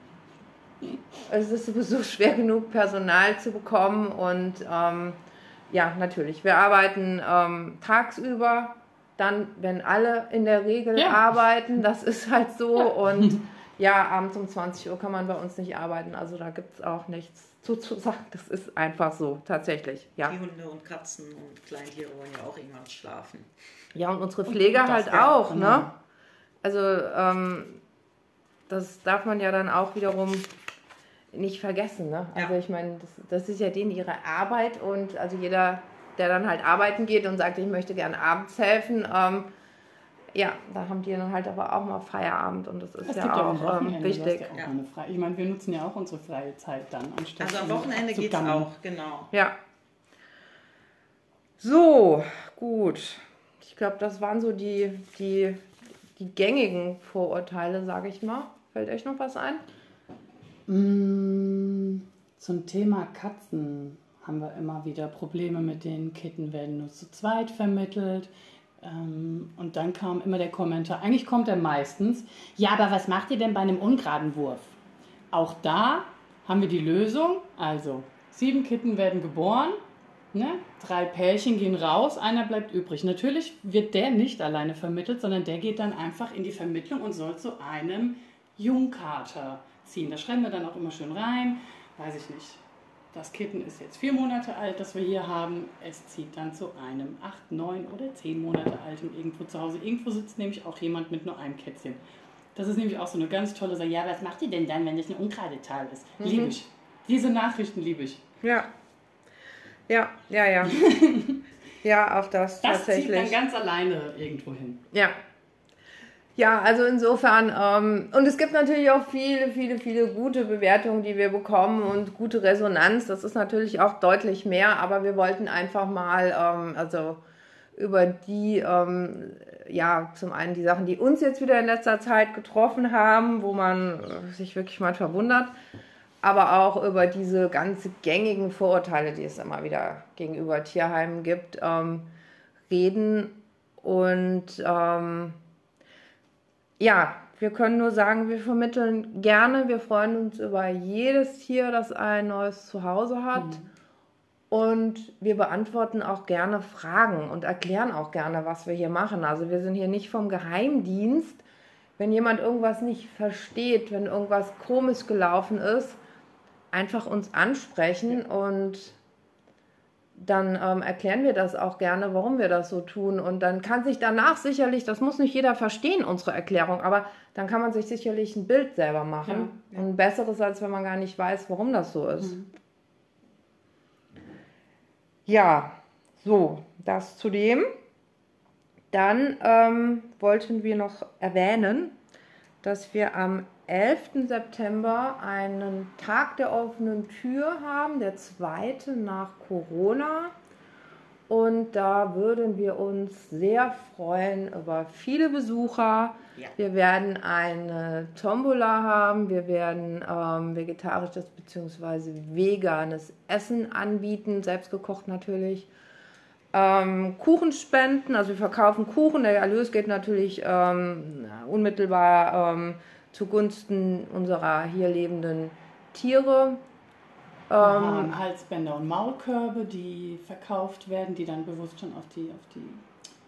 Es ist sowieso schwer genug, Personal zu bekommen und ähm, ja, natürlich. Wir arbeiten ähm, tagsüber, dann, wenn alle in der Regel ja. arbeiten, das ist halt so und ja, abends um 20 Uhr kann man bei uns nicht arbeiten, also da gibt es auch nichts sozusagen. Das ist einfach so, tatsächlich. Ja. Die Hunde und Katzen und Kleintiere wollen ja auch irgendwann schlafen. Ja, und unsere Pfleger und halt auch, ja, ne? Genau. Also, ähm, das darf man ja dann auch wiederum nicht vergessen, ne? Also, ja. ich meine, das, das ist ja denen ihre Arbeit und also jeder, der dann halt arbeiten geht und sagt, ich möchte gerne abends helfen, ähm, ja, da haben die dann halt aber auch mal Feierabend und das ist das ja auch ähm, wichtig. Ja auch ich meine, wir nutzen ja auch unsere freie Zeit dann anstatt. Also am Wochenende geht es auch, genau. Ja. So, gut. Ich glaube, das waren so die, die, die gängigen Vorurteile, sage ich mal. Fällt euch noch was ein? Mm, zum Thema Katzen haben wir immer wieder Probleme mit den Kitten, werden nur zu zweit vermittelt. Ähm, und dann kam immer der Kommentar, eigentlich kommt er meistens, ja, aber was macht ihr denn bei einem ungeraden Wurf? Auch da haben wir die Lösung, also sieben Kitten werden geboren Ne? Drei Pärchen gehen raus, einer bleibt übrig. Natürlich wird der nicht alleine vermittelt, sondern der geht dann einfach in die Vermittlung und soll zu einem Jungkater ziehen. Da schreiben wir dann auch immer schön rein, weiß ich nicht. Das Kitten ist jetzt vier Monate alt, das wir hier haben. Es zieht dann zu einem acht, neun oder zehn Monate alten irgendwo zu Hause. Irgendwo sitzt nämlich auch jemand mit nur einem Kätzchen. Das ist nämlich auch so eine ganz tolle Sache. Ja, was macht ihr denn dann, wenn das eine ungerade Zahl ist? Mhm. Liebe ich. Diese Nachrichten liebe ich. Ja. Ja, ja, ja. ja, auch das. Das zieht dann ganz alleine irgendwo hin. Ja. Ja, also insofern, ähm, und es gibt natürlich auch viele, viele, viele gute Bewertungen, die wir bekommen und gute Resonanz. Das ist natürlich auch deutlich mehr, aber wir wollten einfach mal, ähm, also über die, ähm, ja, zum einen die Sachen, die uns jetzt wieder in letzter Zeit getroffen haben, wo man sich wirklich mal verwundert, aber auch über diese ganz gängigen Vorurteile, die es immer wieder gegenüber Tierheimen gibt, ähm, reden. Und ähm, ja, wir können nur sagen, wir vermitteln gerne, wir freuen uns über jedes Tier, das ein neues Zuhause hat. Mhm. Und wir beantworten auch gerne Fragen und erklären auch gerne, was wir hier machen. Also wir sind hier nicht vom Geheimdienst. Wenn jemand irgendwas nicht versteht, wenn irgendwas komisch gelaufen ist, einfach uns ansprechen und dann ähm, erklären wir das auch gerne, warum wir das so tun. Und dann kann sich danach sicherlich, das muss nicht jeder verstehen, unsere Erklärung, aber dann kann man sich sicherlich ein Bild selber machen. Ja, ja. Ein besseres, als wenn man gar nicht weiß, warum das so ist. Mhm. Ja, so, das zu dem. Dann ähm, wollten wir noch erwähnen, dass wir am 11. September einen Tag der offenen Tür haben, der zweite nach Corona. Und da würden wir uns sehr freuen über viele Besucher. Ja. Wir werden eine Tombola haben, wir werden ähm, vegetarisches bzw. veganes Essen anbieten, selbstgekocht natürlich. Ähm, Kuchen spenden, also wir verkaufen Kuchen, der Erlös geht natürlich ähm, unmittelbar ähm, zugunsten unserer hier lebenden Tiere. Wir haben ähm, Halsbänder und Maulkörbe, die verkauft werden, die dann bewusst schon auf die, auf die,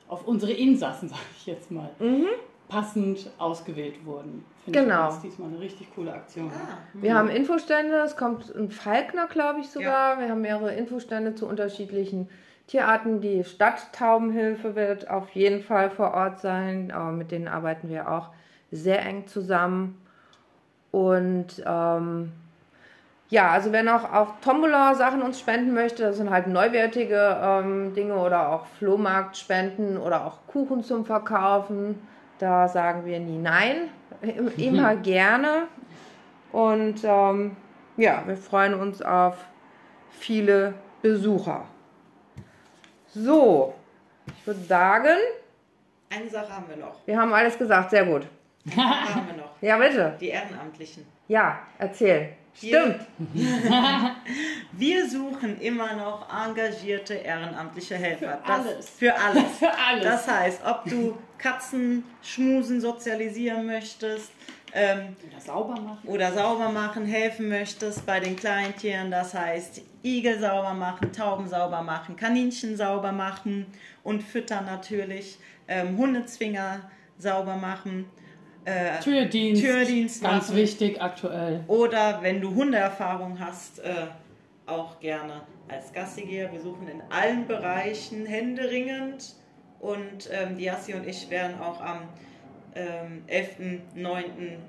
auf unsere Insassen, sage ich jetzt mal, mhm. passend ausgewählt wurden. Finde genau. Das ist diesmal eine richtig coole Aktion. Ah. Wir mhm. haben Infostände, es kommt ein Falkner, glaube ich sogar. Ja. Wir haben mehrere Infostände zu unterschiedlichen Tierarten. Die Stadttaubenhilfe wird auf jeden Fall vor Ort sein. Aber mit denen arbeiten wir auch sehr eng zusammen. Und ähm, ja, also wenn auch, auch Tombola Sachen uns spenden möchte, das sind halt neuwertige ähm, Dinge oder auch Flohmarktspenden oder auch Kuchen zum Verkaufen, da sagen wir nie nein, immer gerne. Und ähm, ja, wir freuen uns auf viele Besucher. So, ich würde sagen. Eine Sache haben wir noch. Wir haben alles gesagt, sehr gut haben wir noch. Ja, bitte. Die Ehrenamtlichen. Ja, erzähl. Stimmt. Wir suchen immer noch engagierte ehrenamtliche Helfer. Für das, alles. Für alles. für alles. Das heißt, ob du Katzen schmusen, sozialisieren möchtest, ähm, oder sauber machen. Oder sauber machen, helfen möchtest bei den Kleintieren. Das heißt, Igel sauber machen, Tauben sauber machen, Kaninchen sauber machen und füttern natürlich, ähm, Hundezwinger sauber machen äh, Türdienst, Türdienst ganz machen. wichtig aktuell. Oder wenn du Hundeerfahrung hast, äh, auch gerne als Gassigeher. Wir suchen in allen Bereichen händeringend und ähm, Diassi und ich werden auch am ähm, 11.09.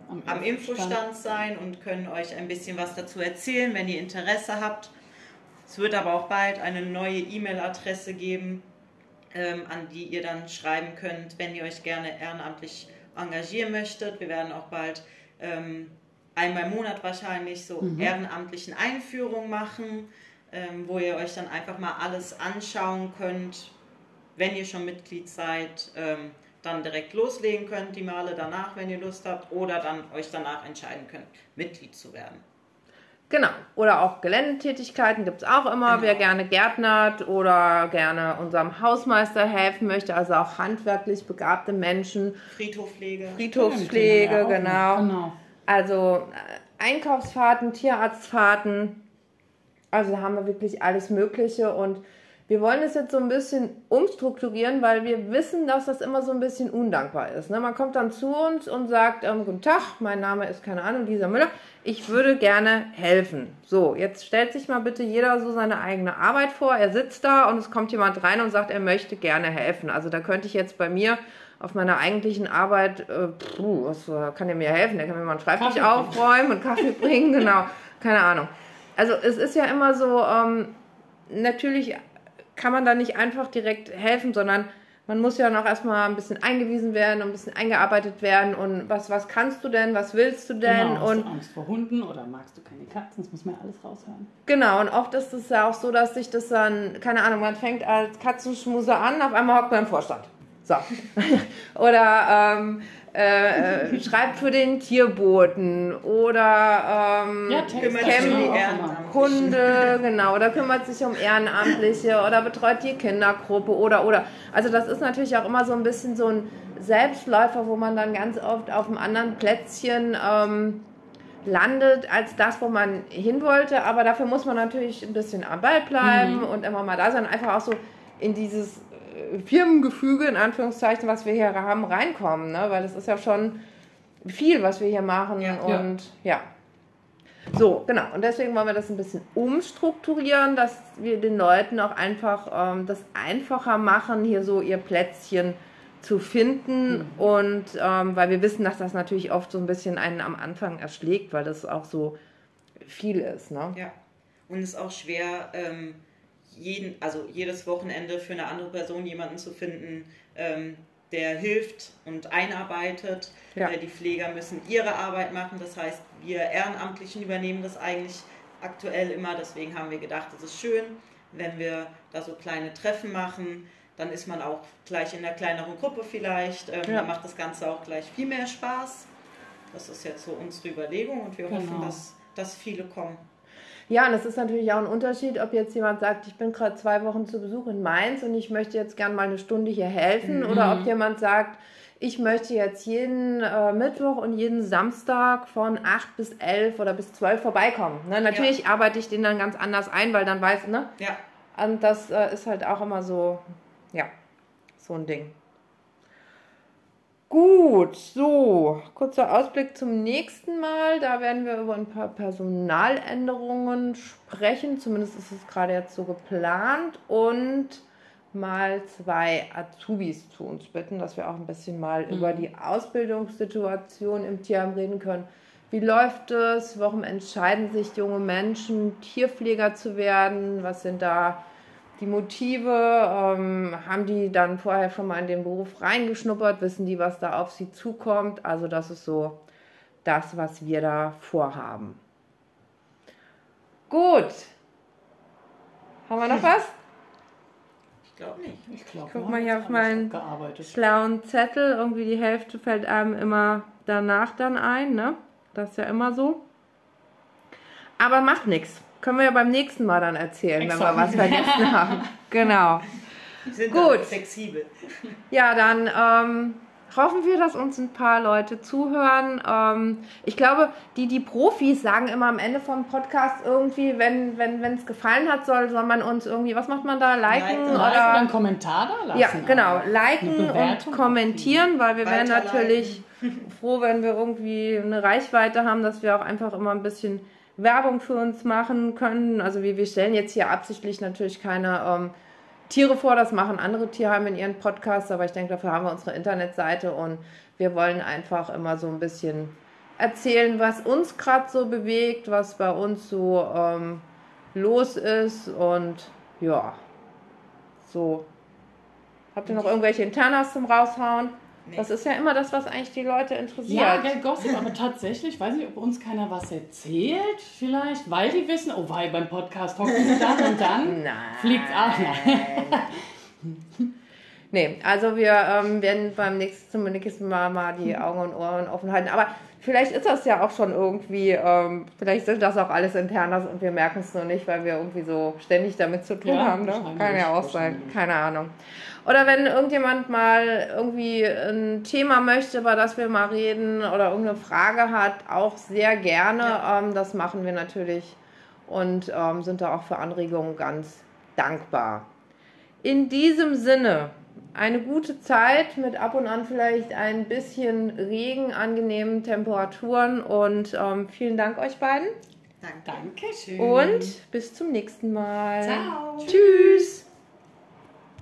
am, am Infostand sein und können euch ein bisschen was dazu erzählen, wenn ihr Interesse habt. Es wird aber auch bald eine neue E-Mail-Adresse geben, ähm, an die ihr dann schreiben könnt, wenn ihr euch gerne ehrenamtlich engagieren möchtet. Wir werden auch bald ähm, einmal im Monat wahrscheinlich so mhm. ehrenamtlichen Einführungen machen, ähm, wo ihr euch dann einfach mal alles anschauen könnt, wenn ihr schon Mitglied seid. Ähm, dann direkt loslegen könnt, die Male danach, wenn ihr Lust habt, oder dann euch danach entscheiden könnt, Mitglied zu werden. Genau. Oder auch Geländetätigkeiten gibt es auch immer. Genau. Wer gerne gärtnert oder gerne unserem Hausmeister helfen möchte, also auch handwerklich begabte Menschen. Friedhofpflege. Friedhofspflege, ja, genau. genau. Also äh, Einkaufsfahrten, Tierarztfahrten. Also haben wir wirklich alles Mögliche und wir wollen es jetzt so ein bisschen umstrukturieren, weil wir wissen, dass das immer so ein bisschen undankbar ist. Ne? Man kommt dann zu uns und sagt, ähm, guten Tag, mein Name ist, keine Ahnung, Lisa Müller, ich würde gerne helfen. So, jetzt stellt sich mal bitte jeder so seine eigene Arbeit vor. Er sitzt da und es kommt jemand rein und sagt, er möchte gerne helfen. Also da könnte ich jetzt bei mir auf meiner eigentlichen Arbeit, äh, puh, was kann der mir helfen? Der kann mir mal einen Schreibtisch aufräumen und Kaffee bringen, genau, keine Ahnung. Also es ist ja immer so, ähm, natürlich kann man da nicht einfach direkt helfen, sondern man muss ja noch erstmal ein bisschen eingewiesen werden und ein bisschen eingearbeitet werden und was, was kannst du denn, was willst du denn? Genau, hast und du Angst vor Hunden oder magst du keine Katzen? Das muss man ja alles raushören. Genau, und oft ist es ja auch so, dass sich das dann, keine Ahnung, man fängt als Katzenschmuser an, auf einmal hockt man im Vorstand. So. oder ähm, äh, schreibt für den Tierboten oder ähm, ja, Camp Hunde, genau, oder kümmert sich um Ehrenamtliche oder betreut die Kindergruppe oder oder. Also das ist natürlich auch immer so ein bisschen so ein Selbstläufer, wo man dann ganz oft auf einem anderen Plätzchen ähm, landet als das, wo man hin wollte. Aber dafür muss man natürlich ein bisschen am Ball bleiben mhm. und immer mal da sein, einfach auch so in dieses Firmengefüge, in Anführungszeichen, was wir hier haben, reinkommen. Ne? Weil es ist ja schon viel, was wir hier machen. Ja. Und ja. So, genau. Und deswegen wollen wir das ein bisschen umstrukturieren, dass wir den Leuten auch einfach ähm, das einfacher machen, hier so ihr Plätzchen zu finden. Mhm. Und ähm, weil wir wissen, dass das natürlich oft so ein bisschen einen am Anfang erschlägt, weil das auch so viel ist. Ne? Ja. Und es ist auch schwer, ähm, jeden, also jedes Wochenende für eine andere Person jemanden zu finden, ähm, der hilft und einarbeitet. Ja. Äh, die Pfleger müssen ihre Arbeit machen. Das heißt, wir Ehrenamtlichen übernehmen das eigentlich aktuell immer. Deswegen haben wir gedacht, es ist schön, wenn wir da so kleine Treffen machen. Dann ist man auch gleich in einer kleineren Gruppe vielleicht. Ähm, ja. Dann macht das Ganze auch gleich viel mehr Spaß. Das ist jetzt so unsere Überlegung und wir genau. hoffen, dass, dass viele kommen. Ja, und es ist natürlich auch ein Unterschied, ob jetzt jemand sagt, ich bin gerade zwei Wochen zu Besuch in Mainz und ich möchte jetzt gerne mal eine Stunde hier helfen, mhm. oder ob jemand sagt, ich möchte jetzt jeden äh, Mittwoch und jeden Samstag von 8 bis 11 oder bis 12 vorbeikommen. Ne? Natürlich ja. arbeite ich den dann ganz anders ein, weil dann weiß, ne? Ja. Und das äh, ist halt auch immer so, ja, so ein Ding. Gut, so, kurzer Ausblick zum nächsten Mal. Da werden wir über ein paar Personaländerungen sprechen. Zumindest ist es gerade jetzt so geplant. Und mal zwei Azubis zu uns bitten, dass wir auch ein bisschen mal mhm. über die Ausbildungssituation im Tierheim reden können. Wie läuft es? Warum entscheiden sich junge Menschen, Tierpfleger zu werden? Was sind da die Motive, ähm, haben die dann vorher schon mal in den Beruf reingeschnuppert, wissen die, was da auf sie zukommt. Also das ist so das, was wir da vorhaben. Gut. Haben wir noch was? Ich glaube nicht. Ich, glaub, ich guck mal hier auf meinen schlauen Zettel. Irgendwie die Hälfte fällt einem immer danach dann ein, ne? Das ist ja immer so. Aber macht nichts. Können wir ja beim nächsten Mal dann erzählen, Exakt. wenn wir was vergessen haben. Genau. Sind Gut. flexibel. Ja, dann ähm, hoffen wir, dass uns ein paar Leute zuhören. Ähm, ich glaube, die, die Profis sagen immer am Ende vom Podcast irgendwie, wenn wenn es gefallen hat, soll, soll man uns irgendwie, was macht man da, liken? Liken oder einen Kommentar da lassen. Ja, genau, liken und kommentieren, weil wir wären natürlich froh, wenn wir irgendwie eine Reichweite haben, dass wir auch einfach immer ein bisschen Werbung für uns machen können. Also wir, wir stellen jetzt hier absichtlich natürlich keine ähm, Tiere vor, das machen andere Tierheime in ihren Podcasts, aber ich denke, dafür haben wir unsere Internetseite und wir wollen einfach immer so ein bisschen erzählen, was uns gerade so bewegt, was bei uns so ähm, los ist und ja, so. Habt ihr noch irgendwelche Internas zum Raushauen? Nee. Das ist ja immer das, was eigentlich die Leute interessiert. Ja, Geld Gossip, aber tatsächlich, weiß nicht, ob uns keiner was erzählt, vielleicht, weil die wissen, oh, weil beim Podcast hocken sie dann und dann fliegt auch. Nein. nee, also wir ähm, werden beim nächsten, zum nächsten Mal mal die Augen und Ohren offen halten. Aber vielleicht ist das ja auch schon irgendwie, ähm, vielleicht sind das auch alles internas und wir merken es nur nicht, weil wir irgendwie so ständig damit zu tun ja, haben. Ne? Kann ja auch sein, keine Ahnung. Oder wenn irgendjemand mal irgendwie ein Thema möchte, über das wir mal reden oder irgendeine Frage hat, auch sehr gerne. Ja. Ähm, das machen wir natürlich und ähm, sind da auch für Anregungen ganz dankbar. in diesem Sinne eine gute Zeit mit ab und an vielleicht ein bisschen Regen, angenehmen Temperaturen und ähm, vielen Dank euch beiden. Danke. Dankeschön. Und bis zum nächsten Mal. Ciao. Tschüss.